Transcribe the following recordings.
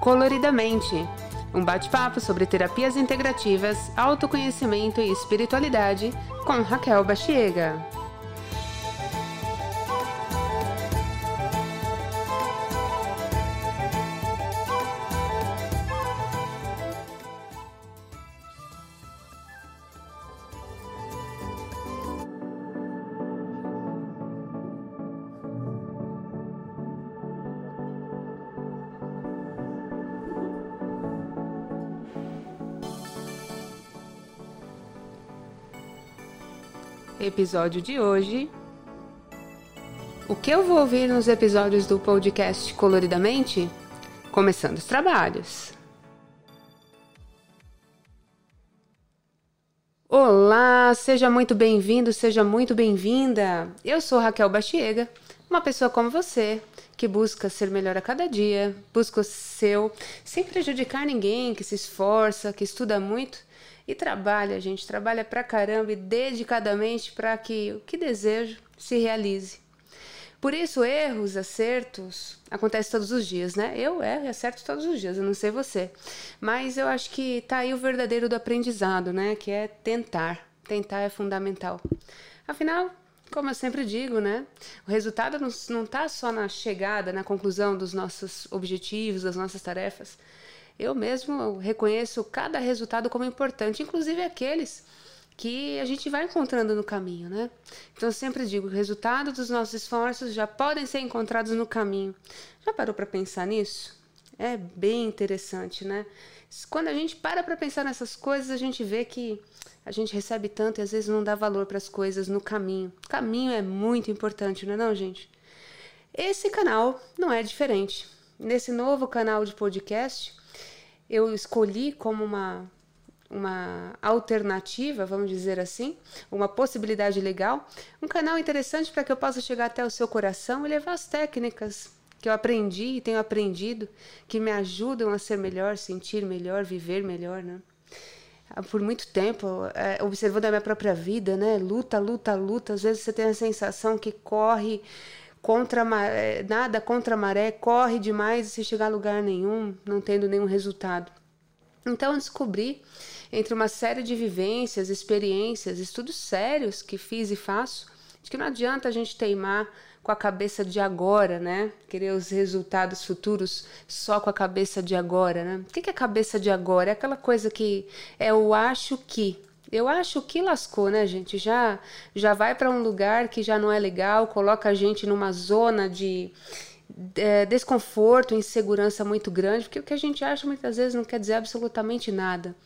Coloridamente um bate-papo sobre terapias integrativas, autoconhecimento e espiritualidade com Raquel Bachiega. Episódio de hoje. O que eu vou ouvir nos episódios do podcast Coloridamente? Começando os trabalhos. Olá, seja muito bem-vindo, seja muito bem-vinda. Eu sou Raquel Bastiega, uma pessoa como você, que busca ser melhor a cada dia, busca o seu, sem prejudicar ninguém, que se esforça, que estuda muito e trabalha, gente, trabalha pra caramba e dedicadamente para que o que desejo se realize. Por isso, erros, acertos acontecem todos os dias, né? Eu erro e acerto todos os dias, eu não sei você. Mas eu acho que tá aí o verdadeiro do aprendizado, né? Que é tentar. Tentar é fundamental. Afinal, como eu sempre digo, né? O resultado não está só na chegada, na conclusão dos nossos objetivos, das nossas tarefas, eu mesmo reconheço cada resultado como importante, inclusive aqueles que a gente vai encontrando no caminho, né? Então eu sempre digo, o resultado dos nossos esforços já podem ser encontrados no caminho. Já parou para pensar nisso? É bem interessante, né? Quando a gente para para pensar nessas coisas, a gente vê que a gente recebe tanto e às vezes não dá valor para as coisas no caminho. O caminho é muito importante, não é não, gente? Esse canal não é diferente. Nesse novo canal de podcast, eu escolhi como uma, uma alternativa, vamos dizer assim, uma possibilidade legal, um canal interessante para que eu possa chegar até o seu coração e levar as técnicas que eu aprendi e tenho aprendido, que me ajudam a ser melhor, sentir melhor, viver melhor, né? Por muito tempo, é, observando a minha própria vida, né? Luta, luta, luta. Às vezes você tem a sensação que corre contra maré, nada contra a maré, corre demais e se chegar a lugar nenhum, não tendo nenhum resultado. Então eu descobri, entre uma série de vivências, experiências, estudos sérios que fiz e faço, de que não adianta a gente teimar com a cabeça de agora, né? Querer os resultados futuros só com a cabeça de agora, né? O que é cabeça de agora? É aquela coisa que é o acho que, eu acho que lascou, né, gente? Já já vai para um lugar que já não é legal, coloca a gente numa zona de é, desconforto, insegurança muito grande, porque o que a gente acha muitas vezes não quer dizer absolutamente nada.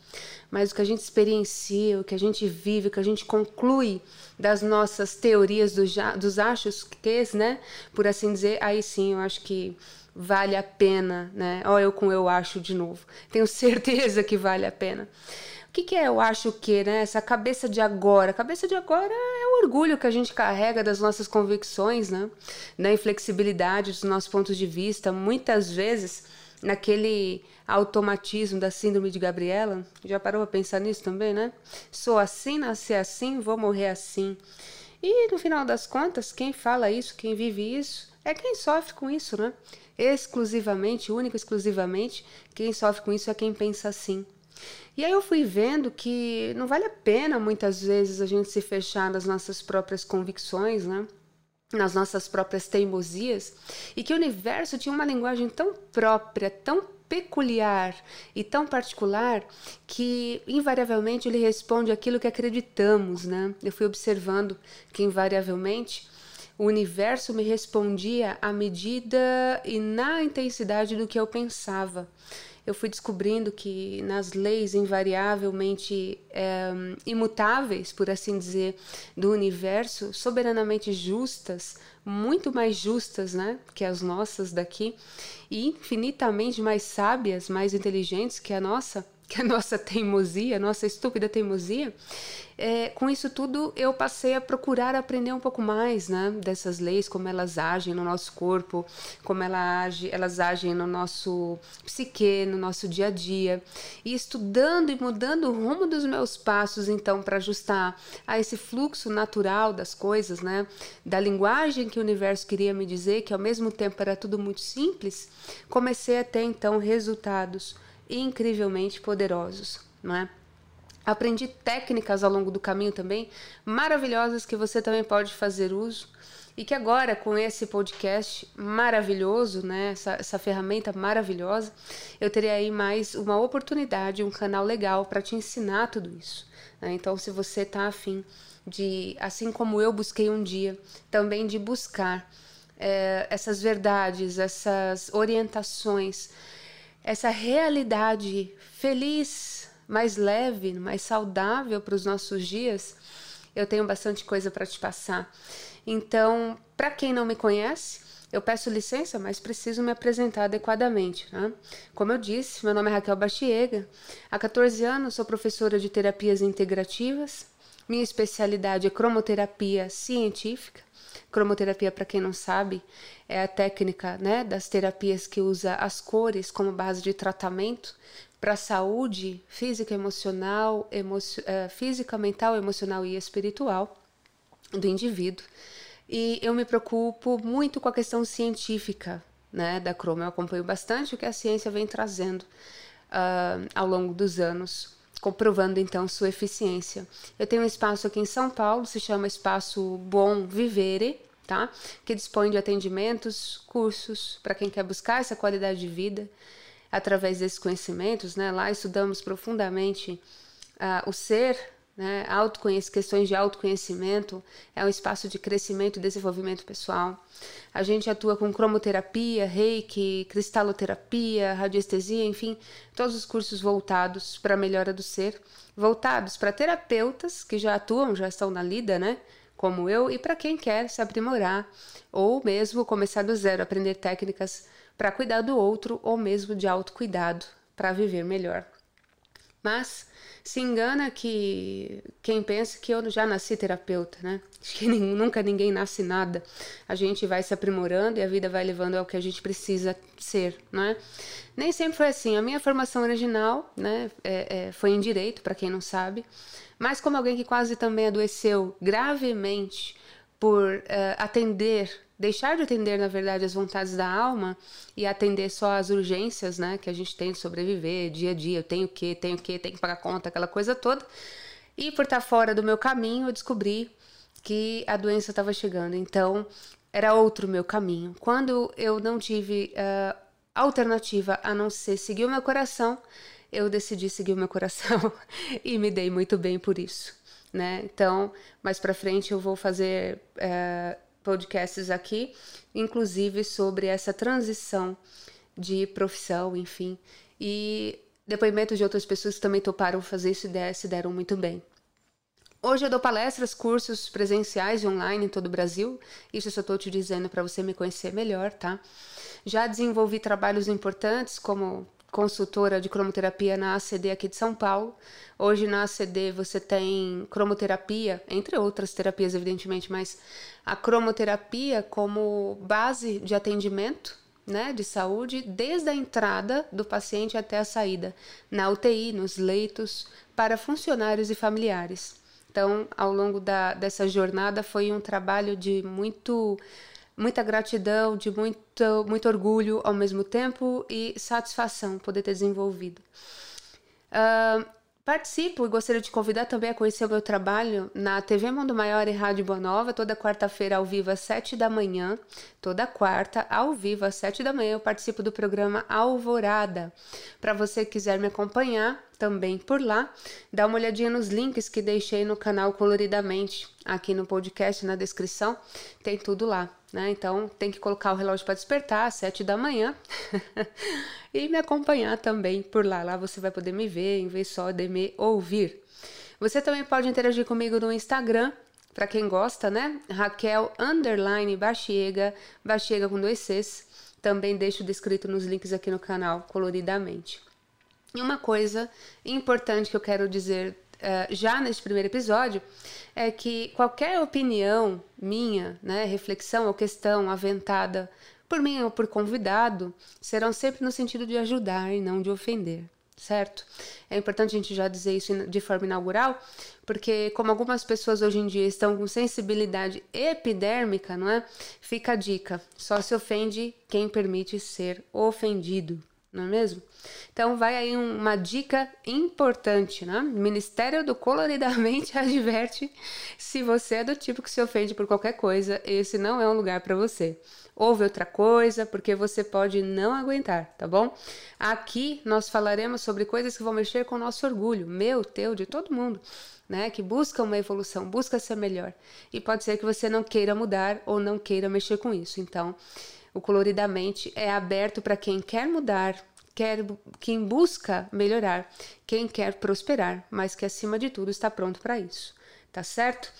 Mas o que a gente experiencia, o que a gente vive, o que a gente conclui das nossas teorias dos, dos achos que, né? Por assim dizer, aí sim eu acho que vale a pena, né? Ó, eu com eu acho de novo. Tenho certeza que vale a pena que, que é, eu acho que, né? Essa cabeça de agora. A cabeça de agora é o orgulho que a gente carrega das nossas convicções, né? Da inflexibilidade dos nossos pontos de vista. Muitas vezes, naquele automatismo da síndrome de Gabriela. Já parou para pensar nisso também, né? Sou assim, nasci assim, vou morrer assim. E no final das contas, quem fala isso, quem vive isso, é quem sofre com isso, né? Exclusivamente, única exclusivamente, quem sofre com isso é quem pensa assim. E aí eu fui vendo que não vale a pena muitas vezes a gente se fechar nas nossas próprias convicções, né? nas nossas próprias teimosias, e que o universo tinha uma linguagem tão própria, tão peculiar e tão particular que invariavelmente ele responde aquilo que acreditamos, né? Eu fui observando que invariavelmente o universo me respondia à medida e na intensidade do que eu pensava eu fui descobrindo que nas leis invariavelmente é, imutáveis, por assim dizer, do universo, soberanamente justas, muito mais justas né, que as nossas daqui, e infinitamente mais sábias, mais inteligentes que a nossa, que a nossa teimosia, nossa estúpida teimosia, é, com isso tudo eu passei a procurar aprender um pouco mais né, dessas leis, como elas agem no nosso corpo, como ela age, elas agem no nosso psique, no nosso dia a dia. E estudando e mudando o rumo dos meus passos, então, para ajustar a esse fluxo natural das coisas, né, da linguagem que o universo queria me dizer, que ao mesmo tempo era tudo muito simples, comecei a ter então resultados incrivelmente poderosos, não é? Aprendi técnicas ao longo do caminho também, maravilhosas que você também pode fazer uso e que agora com esse podcast maravilhoso, né, essa, essa ferramenta maravilhosa, eu terei aí mais uma oportunidade, um canal legal para te ensinar tudo isso. Né? Então, se você está afim de, assim como eu busquei um dia, também de buscar é, essas verdades, essas orientações essa realidade feliz, mais leve, mais saudável para os nossos dias, eu tenho bastante coisa para te passar. Então, para quem não me conhece, eu peço licença, mas preciso me apresentar adequadamente. Né? Como eu disse, meu nome é Raquel Bastiega. Há 14 anos sou professora de terapias integrativas. Minha especialidade é cromoterapia científica. Cromoterapia, para quem não sabe, é a técnica né, das terapias que usa as cores como base de tratamento para a saúde física, emocional, emo uh, física, mental, emocional e espiritual do indivíduo. E eu me preocupo muito com a questão científica né, da cromo. Eu acompanho bastante o que a ciência vem trazendo uh, ao longo dos anos comprovando então sua eficiência. Eu tenho um espaço aqui em São Paulo, se chama Espaço Bom Vivere, tá? Que dispõe de atendimentos, cursos para quem quer buscar essa qualidade de vida através desses conhecimentos, né? Lá estudamos profundamente uh, o ser, né? questões de autoconhecimento, é um espaço de crescimento e desenvolvimento pessoal. A gente atua com cromoterapia, reiki, cristaloterapia, radiestesia, enfim, todos os cursos voltados para a melhora do ser, voltados para terapeutas que já atuam, já estão na lida, né? Como eu, e para quem quer se aprimorar ou mesmo começar do zero, aprender técnicas para cuidar do outro ou mesmo de autocuidado para viver melhor. Mas se engana que quem pensa que eu já nasci terapeuta, né? Acho que nunca ninguém nasce nada. A gente vai se aprimorando e a vida vai levando ao que a gente precisa ser, né? Nem sempre foi assim. A minha formação original, né, é, é, foi em direito, para quem não sabe. Mas como alguém que quase também adoeceu gravemente por uh, atender deixar de atender, na verdade, as vontades da alma e atender só as urgências, né, que a gente tem de sobreviver dia a dia, eu tenho que, tenho que, tenho que pagar conta, aquela coisa toda. E por estar fora do meu caminho, eu descobri que a doença estava chegando. Então, era outro meu caminho. Quando eu não tive uh, alternativa a não ser seguir o meu coração, eu decidi seguir o meu coração e me dei muito bem por isso. Né? Então, mais para frente eu vou fazer uh, podcasts aqui, inclusive sobre essa transição de profissão, enfim. E depoimentos de outras pessoas que também toparam fazer isso e se deram muito bem. Hoje eu dou palestras, cursos presenciais e online em todo o Brasil. Isso eu só estou te dizendo para você me conhecer melhor, tá? Já desenvolvi trabalhos importantes como consultora de cromoterapia na ACD aqui de São Paulo. Hoje na ACD você tem cromoterapia, entre outras terapias, evidentemente, mas a cromoterapia como base de atendimento né, de saúde, desde a entrada do paciente até a saída, na UTI, nos leitos, para funcionários e familiares. Então, ao longo da, dessa jornada, foi um trabalho de muito muita gratidão, de muito, muito orgulho ao mesmo tempo e satisfação poder ter desenvolvido. Uh, participo e gostaria de convidar também a conhecer o meu trabalho na TV Mundo Maior e Rádio Boa Nova, toda quarta-feira ao vivo às sete da manhã. Toda quarta, ao vivo às sete da manhã, eu participo do programa Alvorada. Para você que quiser me acompanhar também por lá, dá uma olhadinha nos links que deixei no canal Coloridamente, aqui no podcast, na descrição, tem tudo lá né? Então tem que colocar o relógio para despertar às sete da manhã e me acompanhar também por lá. Lá você vai poder me ver em vez só de me ouvir. Você também pode interagir comigo no Instagram, para quem gosta, né? Raquel underline Baxiega, Baxiega com dois Cs. Também deixo descrito nos links aqui no canal, coloridamente. E uma coisa importante que eu quero dizer uh, já neste primeiro episódio é que qualquer opinião minha, né, reflexão ou questão aventada por mim ou por convidado serão sempre no sentido de ajudar e não de ofender certo? É importante a gente já dizer isso de forma inaugural, porque como algumas pessoas hoje em dia estão com sensibilidade epidérmica, não é? Fica a dica: só se ofende quem permite ser ofendido, não é mesmo? Então vai aí uma dica importante, né? Ministério do Coloridamente adverte se você é do tipo que se ofende por qualquer coisa, esse não é um lugar para você ouve outra coisa, porque você pode não aguentar, tá bom? Aqui nós falaremos sobre coisas que vão mexer com o nosso orgulho, meu, teu, de todo mundo. Né, que busca uma evolução, busca ser melhor. E pode ser que você não queira mudar ou não queira mexer com isso. Então, o Coloridamente é aberto para quem quer mudar, quer, quem busca melhorar, quem quer prosperar, mas que acima de tudo está pronto para isso. Tá certo?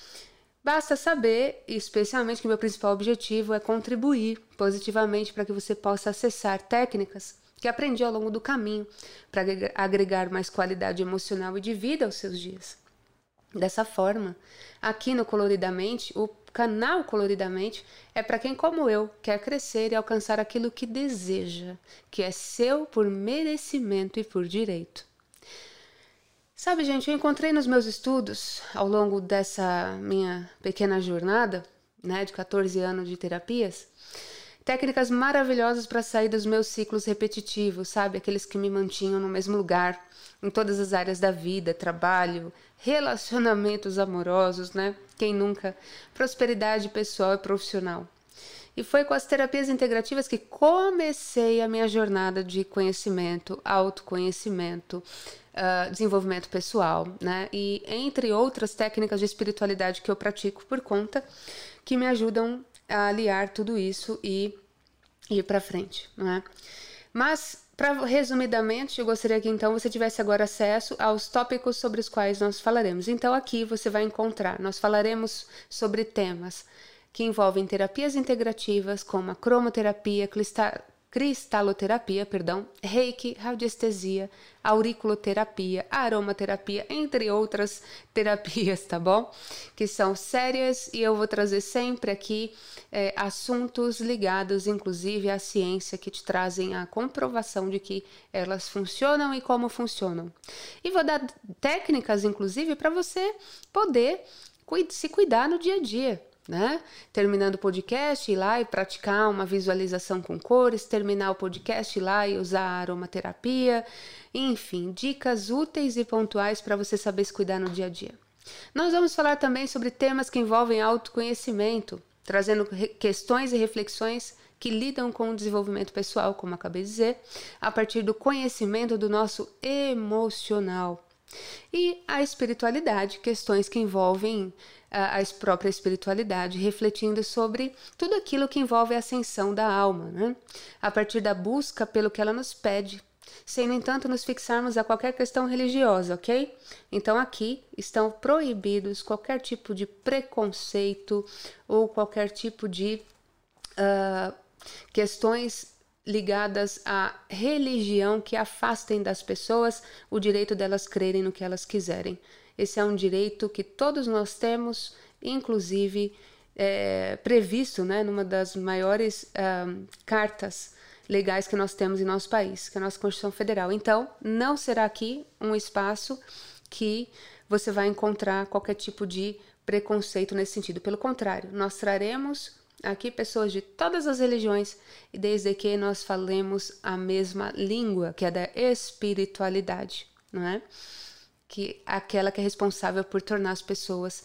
Basta saber, especialmente, que meu principal objetivo é contribuir positivamente para que você possa acessar técnicas que aprendi ao longo do caminho para agregar mais qualidade emocional e de vida aos seus dias. Dessa forma, aqui no Coloridamente, o canal Coloridamente é para quem, como eu, quer crescer e alcançar aquilo que deseja, que é seu por merecimento e por direito. Sabe, gente, eu encontrei nos meus estudos, ao longo dessa minha pequena jornada, né, de 14 anos de terapias, técnicas maravilhosas para sair dos meus ciclos repetitivos, sabe? Aqueles que me mantinham no mesmo lugar, em todas as áreas da vida, trabalho, relacionamentos amorosos, né? Quem nunca? Prosperidade pessoal e profissional. E foi com as terapias integrativas que comecei a minha jornada de conhecimento, autoconhecimento, uh, desenvolvimento pessoal, né? E entre outras técnicas de espiritualidade que eu pratico por conta, que me ajudam aliar tudo isso e ir para frente, não é? Mas, para resumidamente, eu gostaria que então você tivesse agora acesso aos tópicos sobre os quais nós falaremos. Então, aqui você vai encontrar, nós falaremos sobre temas que envolvem terapias integrativas, como a cromoterapia, cristaloterapia, perdão, reiki, radiestesia, auriculoterapia, aromaterapia, entre outras terapias, tá bom? Que são sérias e eu vou trazer sempre aqui é, assuntos ligados, inclusive, à ciência, que te trazem a comprovação de que elas funcionam e como funcionam. E vou dar técnicas, inclusive, para você poder se cuidar no dia a dia né? Terminando o podcast, ir lá e praticar uma visualização com cores, terminar o podcast, ir lá e usar aromaterapia, enfim, dicas úteis e pontuais para você saber se cuidar no dia a dia. Nós vamos falar também sobre temas que envolvem autoconhecimento, trazendo questões e reflexões que lidam com o desenvolvimento pessoal, como acabei de dizer, a partir do conhecimento do nosso emocional. E a espiritualidade, questões que envolvem a, própria espiritualidade, refletindo sobre tudo aquilo que envolve a ascensão da alma, né? a partir da busca pelo que ela nos pede, sem, no entanto, nos fixarmos a qualquer questão religiosa, ok? Então, aqui estão proibidos qualquer tipo de preconceito ou qualquer tipo de uh, questões ligadas à religião que afastem das pessoas o direito delas crerem no que elas quiserem. Esse é um direito que todos nós temos, inclusive é, previsto né, numa das maiores um, cartas legais que nós temos em nosso país, que é a nossa Constituição Federal. Então, não será aqui um espaço que você vai encontrar qualquer tipo de preconceito nesse sentido. Pelo contrário, nós traremos aqui pessoas de todas as religiões e desde que nós falemos a mesma língua, que é da espiritualidade, não é? que aquela que é responsável por tornar as pessoas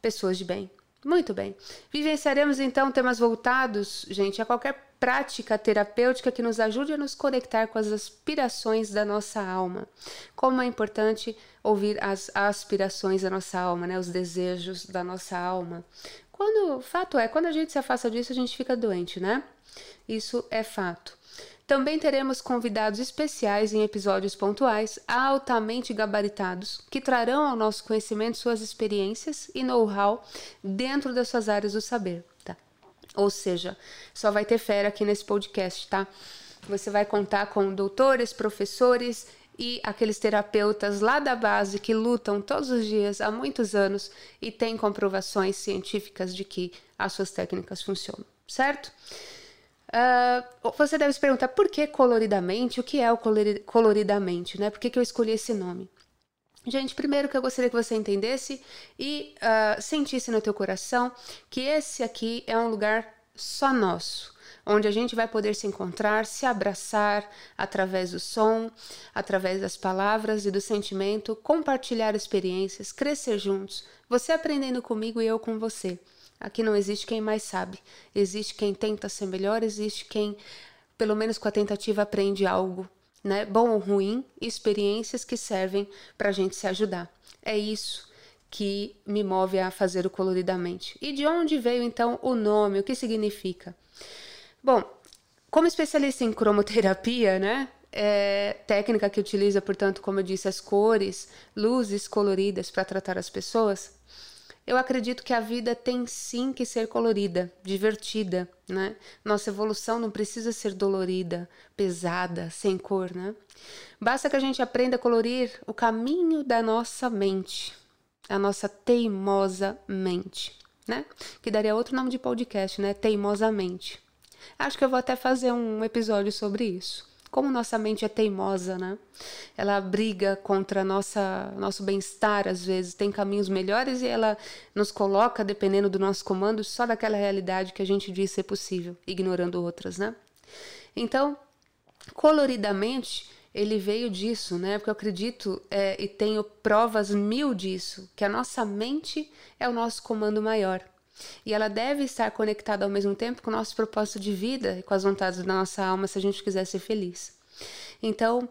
pessoas de bem. Muito bem. Vivenciaremos então temas voltados, gente, a qualquer prática terapêutica que nos ajude a nos conectar com as aspirações da nossa alma. Como é importante ouvir as aspirações da nossa alma, né? os desejos da nossa alma. Quando, fato é, quando a gente se afasta disso, a gente fica doente, né? Isso é fato. Também teremos convidados especiais em episódios pontuais, altamente gabaritados, que trarão ao nosso conhecimento suas experiências e know-how dentro das suas áreas do saber, tá? Ou seja, só vai ter fera aqui nesse podcast, tá? Você vai contar com doutores, professores e aqueles terapeutas lá da base que lutam todos os dias há muitos anos e têm comprovações científicas de que as suas técnicas funcionam, certo? Uh, você deve se perguntar por que coloridamente? O que é o coloridamente? Né? Por que, que eu escolhi esse nome? Gente, primeiro que eu gostaria que você entendesse e uh, sentisse no teu coração que esse aqui é um lugar só nosso, onde a gente vai poder se encontrar, se abraçar através do som, através das palavras e do sentimento, compartilhar experiências, crescer juntos, você aprendendo comigo e eu com você. Aqui não existe quem mais sabe. Existe quem tenta ser melhor, existe quem, pelo menos com a tentativa, aprende algo, né? Bom ou ruim, experiências que servem para a gente se ajudar. É isso que me move a fazer o coloridamente. E de onde veio então o nome? O que significa? Bom, como especialista em cromoterapia, né? É, técnica que utiliza, portanto, como eu disse, as cores, luzes coloridas para tratar as pessoas. Eu acredito que a vida tem sim que ser colorida, divertida, né? Nossa evolução não precisa ser dolorida, pesada, sem cor, né? Basta que a gente aprenda a colorir o caminho da nossa mente, a nossa teimosa mente, né? Que daria outro nome de podcast, né? Teimosamente. Acho que eu vou até fazer um episódio sobre isso como nossa mente é teimosa, né? Ela briga contra nossa nosso bem-estar às vezes, tem caminhos melhores e ela nos coloca dependendo do nosso comando só daquela realidade que a gente diz ser possível, ignorando outras, né? Então, coloridamente, ele veio disso, né? Porque eu acredito é, e tenho provas mil disso, que a nossa mente é o nosso comando maior. E ela deve estar conectada ao mesmo tempo com o nosso propósito de vida e com as vontades da nossa alma se a gente quiser ser feliz. Então,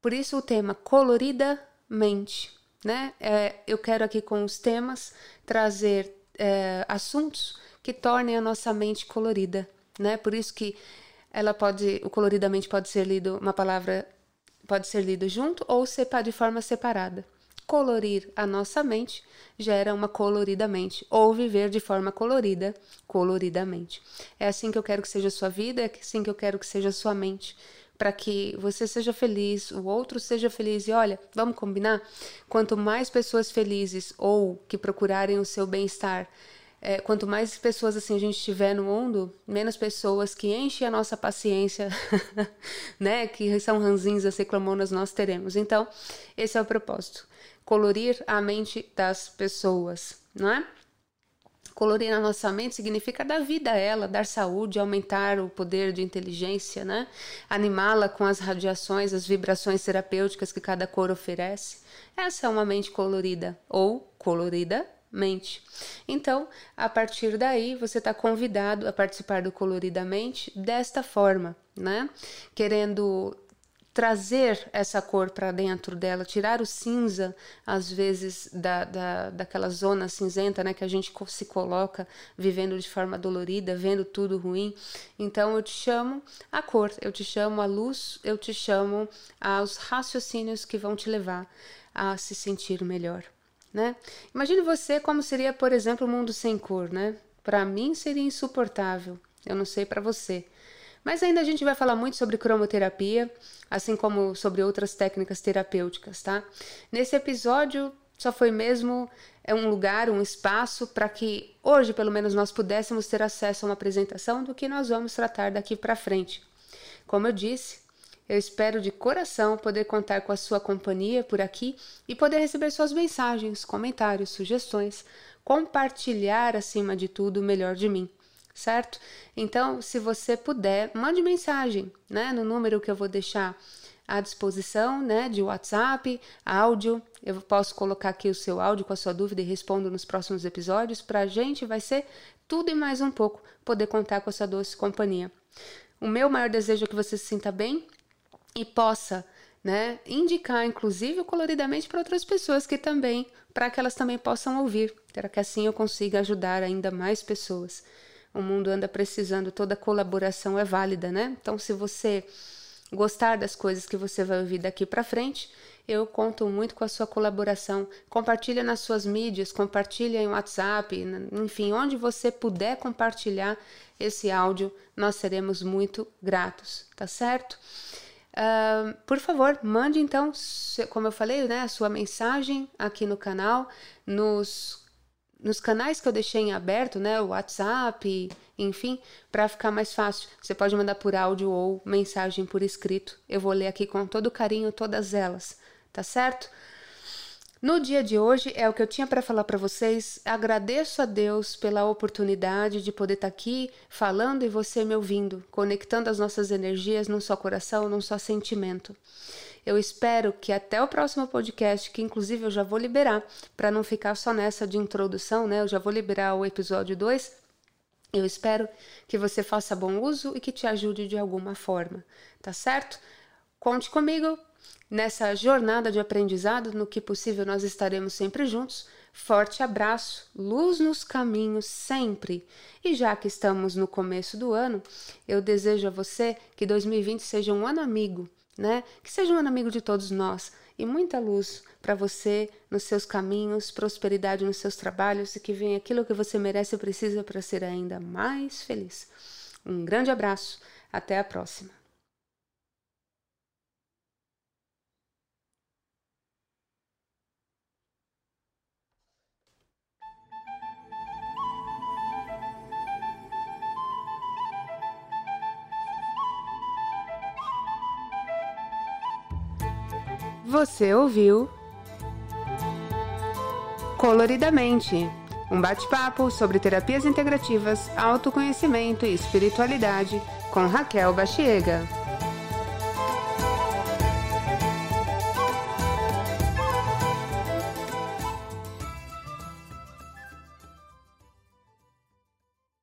por isso o tema coloridamente, né? É, eu quero aqui com os temas trazer é, assuntos que tornem a nossa mente colorida, né? Por isso que ela pode, o coloridamente pode ser lido uma palavra pode ser lido junto ou de forma separada colorir a nossa mente gera uma colorida mente, ou viver de forma colorida, coloridamente. É assim que eu quero que seja a sua vida, é assim que eu quero que seja a sua mente, para que você seja feliz, o outro seja feliz. E olha, vamos combinar? Quanto mais pessoas felizes ou que procurarem o seu bem-estar, é, quanto mais pessoas assim a gente tiver no mundo, menos pessoas que enchem a nossa paciência, né, que são ranzinhas, reclamonas, nós teremos. Então, esse é o propósito colorir a mente das pessoas, não é? Colorir a nossa mente significa dar vida a ela, dar saúde, aumentar o poder de inteligência, né? Animá-la com as radiações, as vibrações terapêuticas que cada cor oferece. Essa é uma mente colorida ou colorida mente. Então, a partir daí, você está convidado a participar do Coloridamente desta forma, né? Querendo trazer essa cor para dentro dela, tirar o cinza, às vezes, da, da, daquela zona cinzenta né, que a gente se coloca vivendo de forma dolorida, vendo tudo ruim. Então eu te chamo a cor, eu te chamo a luz, eu te chamo aos raciocínios que vão te levar a se sentir melhor. Né? Imagine você como seria, por exemplo, o um mundo sem cor, né? Para mim seria insuportável. Eu não sei para você. Mas ainda a gente vai falar muito sobre cromoterapia, assim como sobre outras técnicas terapêuticas, tá? Nesse episódio só foi mesmo é um lugar, um espaço para que hoje, pelo menos, nós pudéssemos ter acesso a uma apresentação do que nós vamos tratar daqui para frente. Como eu disse, eu espero de coração poder contar com a sua companhia por aqui e poder receber suas mensagens, comentários, sugestões, compartilhar acima de tudo o melhor de mim certo? Então, se você puder, mande mensagem, né, no número que eu vou deixar à disposição, né, de WhatsApp, áudio. Eu posso colocar aqui o seu áudio com a sua dúvida e respondo nos próximos episódios. Para a gente vai ser tudo e mais um pouco poder contar com a sua doce companhia. O meu maior desejo é que você se sinta bem e possa né, indicar, inclusive, coloridamente para outras pessoas que também, para que elas também possam ouvir, para que assim eu consiga ajudar ainda mais pessoas o mundo anda precisando, toda colaboração é válida, né? Então, se você gostar das coisas que você vai ouvir daqui para frente, eu conto muito com a sua colaboração. Compartilha nas suas mídias, compartilha em WhatsApp, enfim, onde você puder compartilhar esse áudio, nós seremos muito gratos, tá certo? Uh, por favor, mande então, como eu falei, né, a sua mensagem aqui no canal, nos, nos canais que eu deixei em aberto, né, o WhatsApp, enfim, para ficar mais fácil. Você pode mandar por áudio ou mensagem por escrito. Eu vou ler aqui com todo carinho todas elas, tá certo? No dia de hoje é o que eu tinha para falar para vocês. Agradeço a Deus pela oportunidade de poder estar tá aqui falando e você me ouvindo, conectando as nossas energias num só coração, num só sentimento. Eu espero que até o próximo podcast, que inclusive eu já vou liberar, para não ficar só nessa de introdução, né? Eu já vou liberar o episódio 2. Eu espero que você faça bom uso e que te ajude de alguma forma, tá certo? Conte comigo Nessa jornada de aprendizado, no que possível nós estaremos sempre juntos. Forte abraço, luz nos caminhos sempre. E já que estamos no começo do ano, eu desejo a você que 2020 seja um ano amigo, né? Que seja um amigo de todos nós e muita luz para você nos seus caminhos, prosperidade nos seus trabalhos e que venha aquilo que você merece e precisa para ser ainda mais feliz. Um grande abraço, até a próxima. Você ouviu Coloridamente um bate-papo sobre terapias integrativas, autoconhecimento e espiritualidade com Raquel Bachiega.